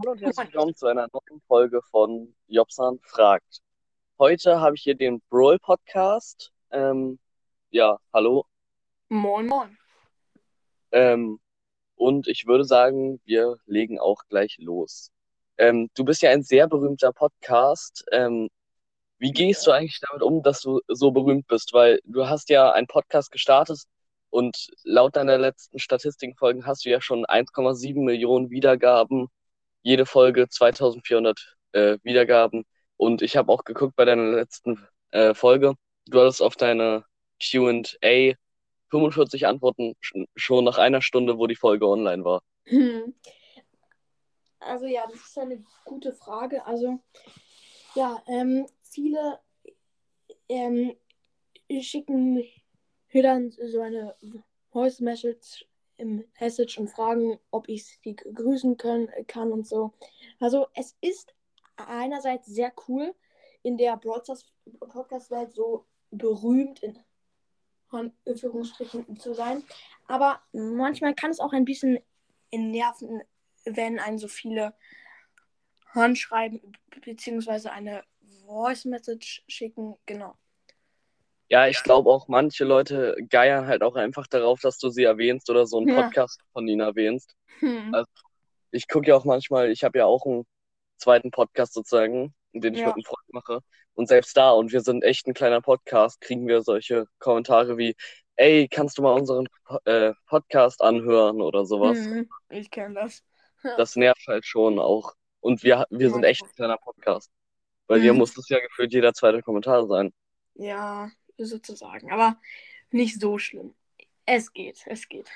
Hallo und herzlich willkommen zu einer neuen Folge von Jobsan fragt. Heute habe ich hier den Brawl Podcast. Ähm, ja, hallo. Moin, moin. Ähm, und ich würde sagen, wir legen auch gleich los. Ähm, du bist ja ein sehr berühmter Podcast. Ähm, wie gehst du eigentlich damit um, dass du so berühmt bist? Weil du hast ja einen Podcast gestartet und laut deiner letzten Statistikenfolgen hast du ja schon 1,7 Millionen Wiedergaben jede Folge 2400 äh, Wiedergaben. Und ich habe auch geguckt bei deiner letzten äh, Folge. Du hattest auf deine QA 45 Antworten schon nach einer Stunde, wo die Folge online war. Hm. Also ja, das ist eine gute Frage. Also ja, ähm, viele ähm, schicken dann so eine Voice Message im Message und fragen, ob ich sie grüßen können, kann und so. Also es ist einerseits sehr cool, in der Podcast-Welt so berühmt in Anführungsstrichen zu sein. Aber manchmal kann es auch ein bisschen nerven, wenn einen so viele Handschreiben bzw. eine Voice Message schicken. Genau. Ja, ich glaube auch, manche Leute geiern halt auch einfach darauf, dass du sie erwähnst oder so einen Ja. Podcast von ihnen erwähnst. Hm. Also, ich gucke ja auch manchmal, ich habe ja auch einen zweiten Podcast sozusagen, den ich Ja. mit einem Freund mache. Und selbst da, und wir sind echt ein kleiner Podcast, kriegen wir solche Kommentare wie, ey, kannst du mal unseren äh, Podcast anhören oder sowas. Hm. Ich kenne das. Das nervt halt schon auch. Und wir, wir sind echt ein kleiner Podcast. Weil hier Mhm. muss es ja gefühlt jeder zweite Kommentar sein. Ja, sozusagen. Aber nicht so schlimm. Es geht, es geht.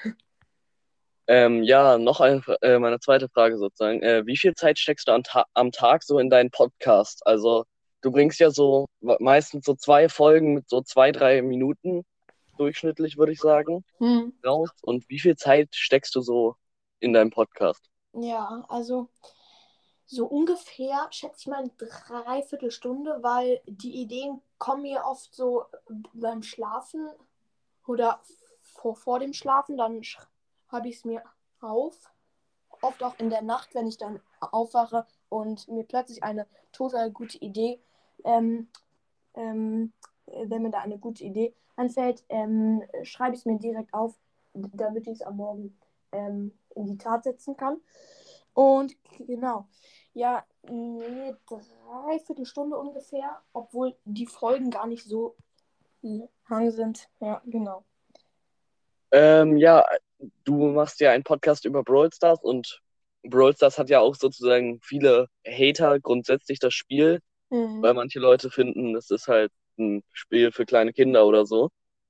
Ähm, ja, noch eine, äh, meine zweite Frage sozusagen. Äh, wie viel Zeit steckst du am, Ta am Tag so in deinen Podcast? Also, du bringst ja so meistens so zwei Folgen mit so zwei, drei Minuten durchschnittlich, würde ich sagen, Hm. raus. Und wie viel Zeit steckst du so in deinem Podcast? Ja, also so ungefähr schätze ich mal eine Dreiviertelstunde, weil die Ideen kommen mir oft so beim Schlafen oder vor, vor dem Schlafen, dann habe ich es mir auf. Oft auch in der Nacht, wenn ich dann aufwache und mir plötzlich eine total gute Idee, ähm, ähm, wenn mir da eine gute Idee anfällt, ähm, schreibe ich es mir direkt auf, damit ich es am Morgen ähm, in die Tat setzen kann. Und genau, ja, eine Dreiviertelstunde ungefähr, obwohl die Folgen gar nicht so lang sind. Ja, genau. Ähm, ja, du machst ja einen Podcast über Brawl Stars und Brawl Stars hat ja auch sozusagen viele Hater grundsätzlich das Spiel. Mhm. weil manche Leute finden, es ist halt ein Spiel für kleine Kinder oder so.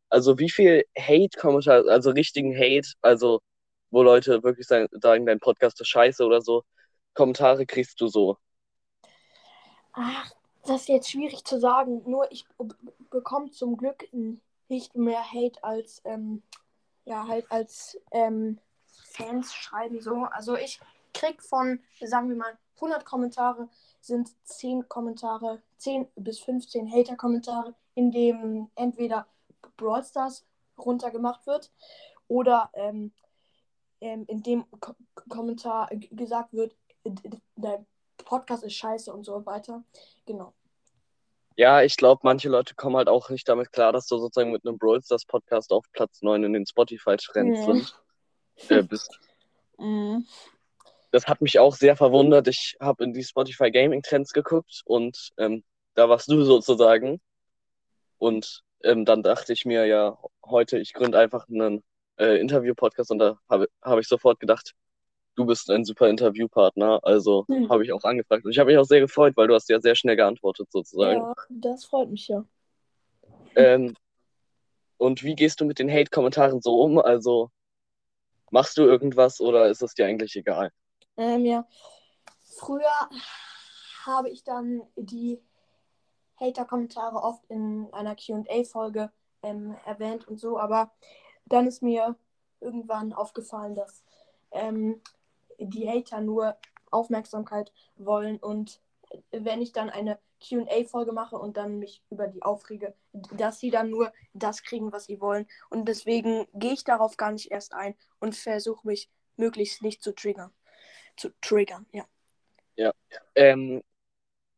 Also wie viel Hate-Kommentare, also richtigen Hate, also wo Leute wirklich sagen, sagen, dein Podcast ist scheiße oder so, Kommentare kriegst du so. Ach, das ist jetzt schwierig zu sagen. Nur ich bekomme zum Glück nicht mehr Hate als, ähm, ja, halt als ähm, Fans schreiben so. Also ich krieg von, sagen wir mal, 100 Kommentare sind 10 Kommentare, 10 bis 15 Hater-Kommentare, in dem entweder Brawl Stars runtergemacht wird oder ähm, ähm, in dem Ko Kommentar gesagt wird, dein Podcast ist scheiße und so weiter. Genau. Ja, ich glaube, manche Leute kommen halt auch nicht damit klar, dass du sozusagen mit einem Brawl Stars Podcast auf Platz 9 in den Spotify-Trends Ja. sind, äh, bist. Mhm. Das hat mich auch sehr verwundert. Ich habe in die Spotify Gaming Trends geguckt und ähm, da warst du sozusagen. Und ähm, dann dachte ich mir, ja, heute, ich gründe einfach einen äh, Interview-Podcast und da habe hab ich sofort gedacht, du bist ein super Interviewpartner. Also Hm. habe ich auch angefragt. Und ich habe mich auch sehr gefreut, weil du hast ja sehr schnell geantwortet sozusagen. Ja, das freut mich ja. Ähm, und wie gehst du mit den Hate-Kommentaren so um? Also machst du irgendwas oder ist es dir eigentlich egal? Ähm, ja. Früher habe ich dann die Hater-Kommentare oft in einer QA-Folge ähm, erwähnt und so, aber dann ist mir irgendwann aufgefallen, dass ähm, die Hater nur Aufmerksamkeit wollen und wenn ich dann eine QA-Folge mache und dann mich über die aufrege, dass sie dann nur das kriegen, was sie wollen. Und deswegen gehe ich darauf gar nicht erst ein und versuche mich möglichst nicht zu triggern. Zu triggern, ja. Ähm,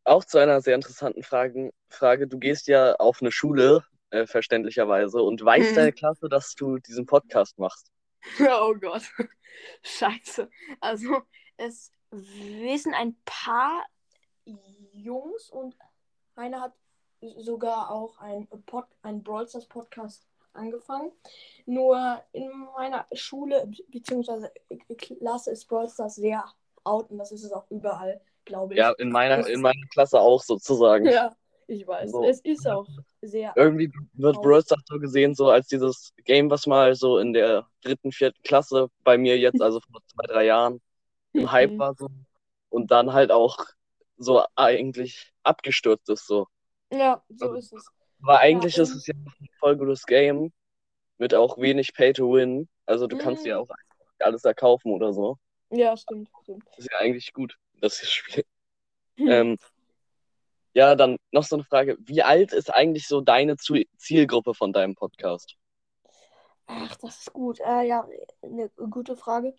auch zu einer sehr interessanten Frage, Frage. Du gehst ja auf eine Schule, äh, verständlicherweise, und weiß Hm. deine Klasse, dass du diesen Podcast machst? Oh Gott. Scheiße. Also, es wissen ein paar Jungs und einer hat sogar auch ein, Pod, ein Brawl Stars Podcast angefangen. Nur in meiner Schule bzw. Klasse ist Brawl Stars sehr out und das ist es auch überall, glaube ich. Ja, in meiner, in meiner Klasse auch sozusagen. Ja, ich weiß. So. Es ist auch sehr. Irgendwie wird. Brawl Stars so gesehen, so als dieses Game, was mal so in der dritten, vierten Klasse bei mir jetzt, also vor zwei, drei Jahren, im Hype Mhm. war so. Und dann halt auch so eigentlich abgestürzt ist so. Ja, so Also- ist es. Aber eigentlich ist und- es ja ein voll gutes Game mit auch wenig Pay to Win. Also du kannst Mhm. ja auch alles erkaufen oder so. Ja, stimmt, stimmt. Das ist ja eigentlich gut, das Spiel. Hm. Ähm, ja, dann noch so eine Frage. Wie alt ist eigentlich so deine Zielgruppe von deinem Podcast? Ach, das ist gut. Äh, ja, eine gute Frage.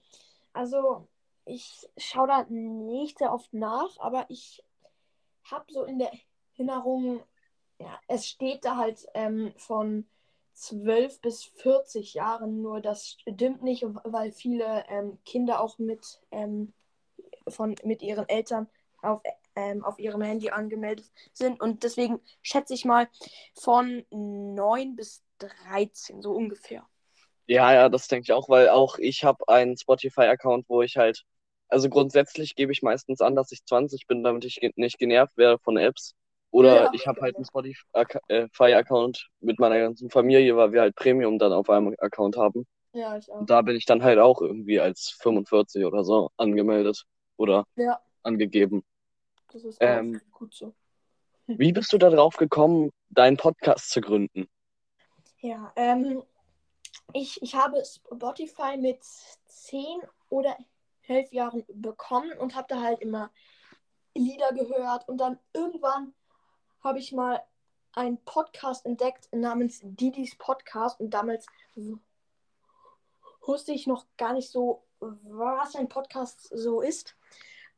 Also, ich schaue da nicht sehr oft nach, aber ich habe so in der Erinnerung, ja, es steht da halt ähm, von 12 bis 40 Jahren, nur das stimmt nicht, weil viele ähm, Kinder auch mit, ähm, von, mit ihren Eltern auf, ähm, auf ihrem Handy angemeldet sind und deswegen schätze ich mal von 9 bis 13, so ungefähr. Ja, ja, das denke ich auch, weil auch ich habe einen Spotify-Account, wo ich halt, also grundsätzlich gebe ich meistens an, dass ich 20 bin, damit ich nicht genervt werde von Apps. Oder Ja, ich habe halt einen. Spotify-Account mit meiner ganzen Familie, weil wir halt Premium dann auf einem Account haben. Ja, ich auch. Und da bin ich dann halt auch irgendwie als 45 oder so angemeldet oder Ja, angegeben. das ist Ähm, gut so. Wie bist du darauf gekommen, deinen Podcast zu gründen? Ja, ähm, ich, ich habe Spotify mit 10 oder 11 Jahren bekommen und habe da halt immer Lieder gehört. Und dann irgendwann habe ich mal einen Podcast entdeckt namens Didis Podcast. Und damals wusste ich noch gar nicht so, was ein Podcast so ist.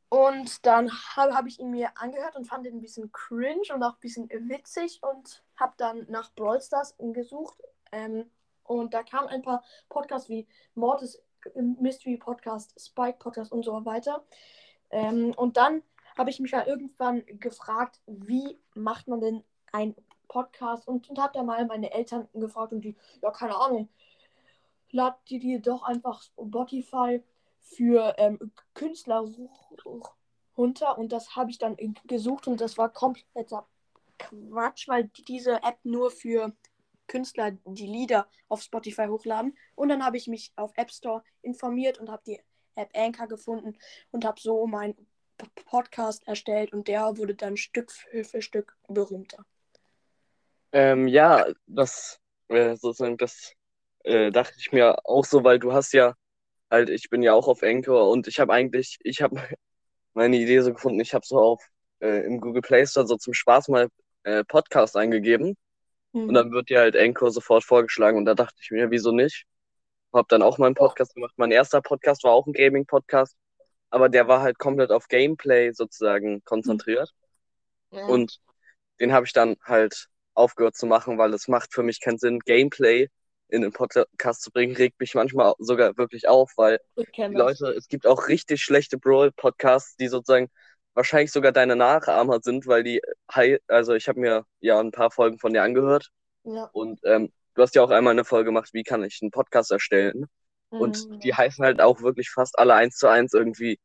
Und dann habe hab ich ihn mir angehört und fand ihn ein bisschen cringe und auch ein bisschen witzig und habe dann nach Brawl Stars gesucht. Ähm, und da kamen ein paar Podcasts wie Mortis Mystery Podcast, Spike Podcast und so weiter. Ähm, und dann habe ich mich mal irgendwann gefragt, wie macht man denn einen Podcast? Und, und habe da mal meine Eltern gefragt und die, ja, keine Ahnung, lad die dir doch einfach Spotify für ähm, Künstler ru- runter. Und das habe ich dann gesucht und das war kompletter Quatsch, weil diese App nur für Künstler die Lieder auf Spotify hochladen. Und dann habe ich mich auf App Store informiert und habe die App Anchor gefunden und habe so meinen Podcast erstellt und der wurde dann Stück für, für Stück berühmter. Ähm, ja, das äh, sozusagen, das äh, dachte ich mir auch so, weil du hast ja halt, ich bin ja auch auf Anchor und ich habe eigentlich, ich habe meine Idee so gefunden, ich habe so auf äh, im Google Play Store so zum Spaß mal äh, Podcast eingegeben Mhm. und dann wird dir halt Anchor sofort vorgeschlagen und da dachte ich mir, wieso nicht? Hab dann auch meinen Podcast gemacht. Mein erster Podcast war auch ein Gaming-Podcast, aber der war halt komplett auf Gameplay sozusagen konzentriert. Ja. Und den habe ich dann halt aufgehört zu machen, weil es macht für mich keinen Sinn, Gameplay in den Podcast zu bringen, regt mich manchmal sogar wirklich auf, weil. Leute, es gibt auch richtig schlechte Brawl-Podcasts, die sozusagen wahrscheinlich sogar deine Nachahmer sind, weil die, also ich habe mir ja ein paar Folgen von dir angehört Ja. und ähm, du hast ja auch einmal eine Folge gemacht, wie kann ich einen Podcast erstellen? Und Mhm. die heißen halt auch wirklich fast alle eins zu eins irgendwie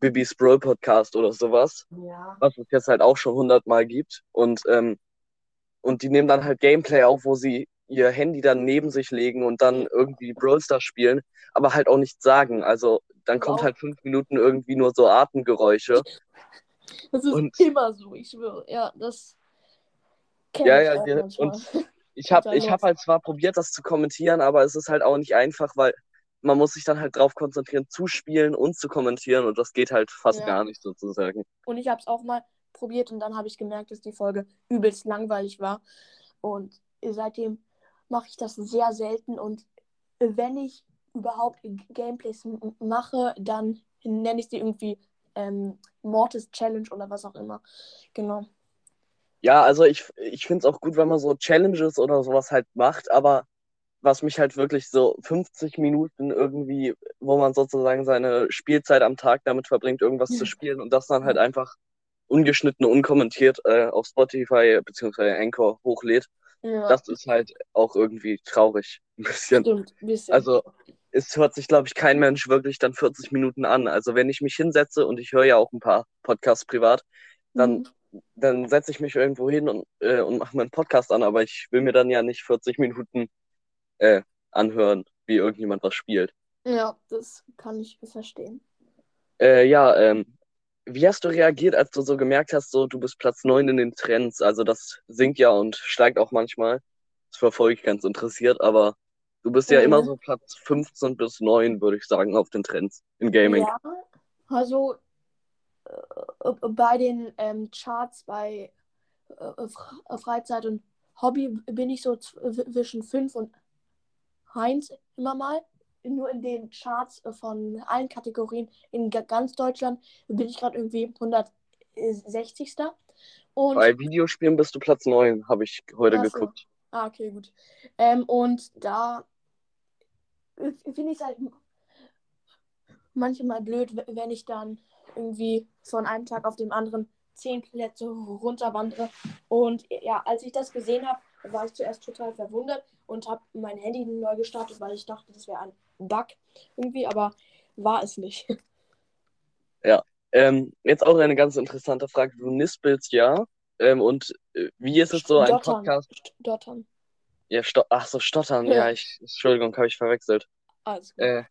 Bibis Brawl Podcast oder sowas Ja. was es jetzt halt auch schon hundertmal gibt. Und, ähm, und die nehmen dann halt Gameplay auf, wo sie ihr Handy dann neben sich legen und dann irgendwie Brawl Stars spielen, aber halt auch nichts sagen. Also dann kommt Wow. halt fünf Minuten irgendwie nur so Atemgeräusche. Das ist Und- immer so, ich schwöre. Ja, das Ja, ich ja, ja, und Ich habe ich hab halt zwar probiert, das zu kommentieren, aber es ist halt auch nicht einfach, weil man muss sich dann halt drauf konzentrieren, zu spielen und zu kommentieren und das geht halt fast Ja. gar nicht sozusagen. Und ich habe es auch mal probiert und dann habe ich gemerkt, dass die Folge übelst langweilig war. Und seitdem mache ich das sehr selten. Und wenn ich überhaupt Gameplays mache, dann nenne ich sie irgendwie ähm, Mortis Challenge oder was auch immer. Genau. Ja, also ich, ich finde es auch gut, wenn man so Challenges oder sowas halt macht, aber was mich halt wirklich so 50 Minuten irgendwie, wo man sozusagen seine Spielzeit am Tag damit verbringt, irgendwas zu spielen und das dann halt einfach ungeschnitten, unkommentiert äh, auf Spotify bzw. Anchor hochlädt, Ja, das ist halt auch irgendwie traurig. Ein bisschen. stimmt. ein Bisschen. Also es hört sich, glaube ich, kein Mensch wirklich dann 40 Minuten an. Also wenn ich mich hinsetze und ich höre ja auch ein paar Podcasts privat, dann, Mhm. dann setze ich mich irgendwo hin und, äh, und mache meinen Podcast an, aber ich will mir dann ja nicht 40 Minuten äh, anhören, wie irgendjemand was spielt. Ja, das kann ich verstehen. Äh, ja, ähm, wie hast du reagiert, als du so gemerkt hast, so du bist Platz 9 in den Trends? Also das sinkt ja und steigt auch manchmal. Das verfolge ich ganz interessiert, aber du bist ja Mhm. immer so Platz 15 bis 9, würde ich sagen, auf den Trends in Gaming. Ja, also äh, bei den ähm, Charts bei äh, Fre- Freizeit und Hobby bin ich so zw- zwischen 5 und 1 immer mal. Nur in den Charts äh, von allen Kategorien in ga- ganz Deutschland bin ich gerade irgendwie 160. Und Bei Videospielen bist du Platz 9, habe ich heute Ach so. geguckt. Ah, okay, gut. Ähm, und da finde ich es halt manchmal blöd, wenn ich dann irgendwie von einem Tag auf den anderen zehn Plätze runterwandere. Und ja, als ich das gesehen habe, war ich zuerst total verwundert und habe mein Handy neu gestartet, weil ich dachte, das wäre ein Bug irgendwie, aber war es nicht. Ähm, jetzt auch eine ganz interessante Frage. Du nispelst ja. Ähm, und äh, wie ist es so, ein Dottern. Podcast? St- Dottern. Ja, sto ach so, stottern. Ja. Ja, ich, Entschuldigung, habe ich verwechselt. Alles gut. Äh,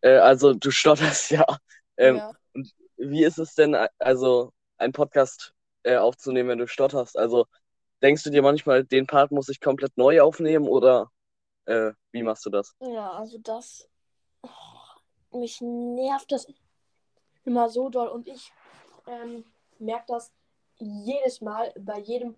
äh, also du stotterst ja. Ähm, ja. Wie ist es denn, also einen Podcast äh, aufzunehmen, wenn du stotterst? Also denkst du dir manchmal, den Part muss ich komplett neu aufnehmen oder äh, wie machst du das? Ja, also das. oh, mich nervt das immer so doll und ich ähm, merke das jedes Mal bei jedem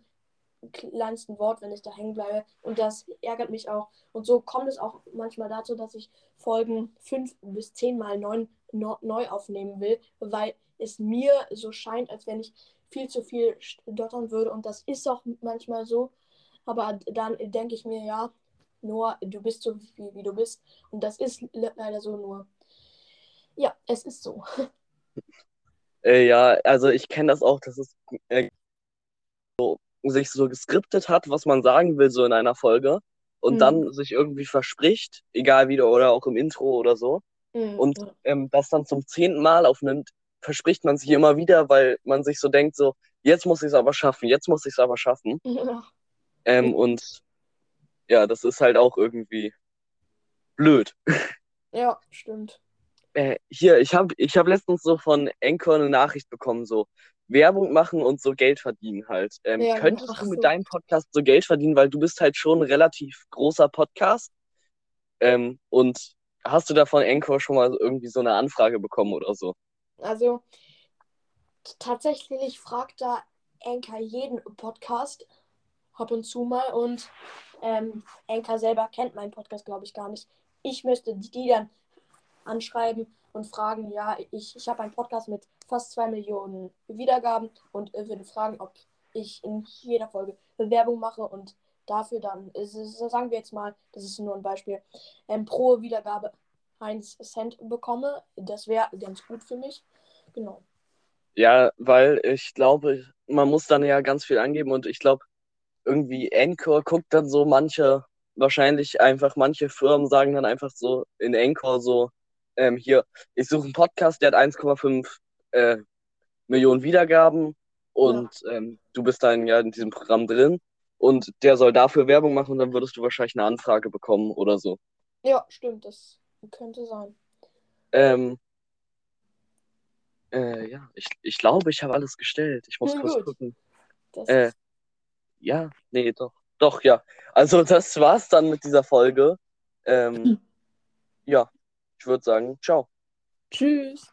kleinsten Wort, wenn ich da hängen bleibe. Und das ärgert mich auch. Und so kommt es auch manchmal dazu, dass ich Folgen fünf bis zehnmal neu, no, neu aufnehmen will, weil es mir so scheint, als wenn ich viel zu viel stottern würde. Und das ist auch manchmal so. Aber dann denke ich mir, ja, Noah, du bist so wie, wie du bist. Und das ist le leider so nur. Ja, es ist so. Äh, ja, also ich kenne das auch, dass es äh, so, sich so geskriptet hat, was man sagen will, so in einer Folge. Und Mhm. dann sich irgendwie verspricht, egal wie oder auch im Intro oder so. Mhm. Und ähm, das dann zum zehnten Mal aufnimmt, verspricht man sich immer wieder, weil man sich so denkt, so, jetzt muss ich es aber schaffen, jetzt muss ich es aber schaffen. ja. Ähm, und ja, das ist halt auch irgendwie blöd. ja, stimmt. Äh, hier, ich habe ich hab letztens so von Anchor eine Nachricht bekommen, so Werbung machen und so Geld verdienen halt. Ähm, Ja, könntest du so. mit deinem Podcast so Geld verdienen, weil du bist halt schon ein relativ großer Podcast. Ähm, und hast du da von Anchor schon mal irgendwie so eine Anfrage bekommen oder so? Also tatsächlich fragt da Anker jeden Podcast ab und zu mal und ähm, Anker selber kennt meinen Podcast, glaube ich, gar nicht. Ich müsste die dann anschreiben und fragen, ja, ich, ich habe einen Podcast mit fast zwei Millionen Wiedergaben und würde fragen, ob ich in jeder Folge Werbung mache und dafür dann, so sagen wir jetzt mal, das ist nur ein Beispiel, ähm, pro Wiedergabe 1 Cent bekomme. Das wäre ganz gut für mich. Genau. Ja, weil ich glaube, man muss dann ja ganz viel angeben und ich glaube, irgendwie Anchor guckt dann so manche, wahrscheinlich einfach manche Firmen sagen dann einfach so in Anchor so, ähm, hier, ich suche einen Podcast, der hat 1,5 äh, Millionen Wiedergaben und ähm, du bist dann ja in diesem Programm drin und der soll dafür Werbung machen und dann würdest du wahrscheinlich eine Anfrage bekommen oder so. Ja, stimmt, das könnte sein. Ähm, äh, ja, ich, ich glaube, ich habe alles gestellt. Ich muss Hm, kurz gut. gucken. Das Äh, Ja, nee, doch. Doch, ja. Also das war's dann mit dieser Folge. Ähm, ja, ich würde sagen, ciao. Tschüss.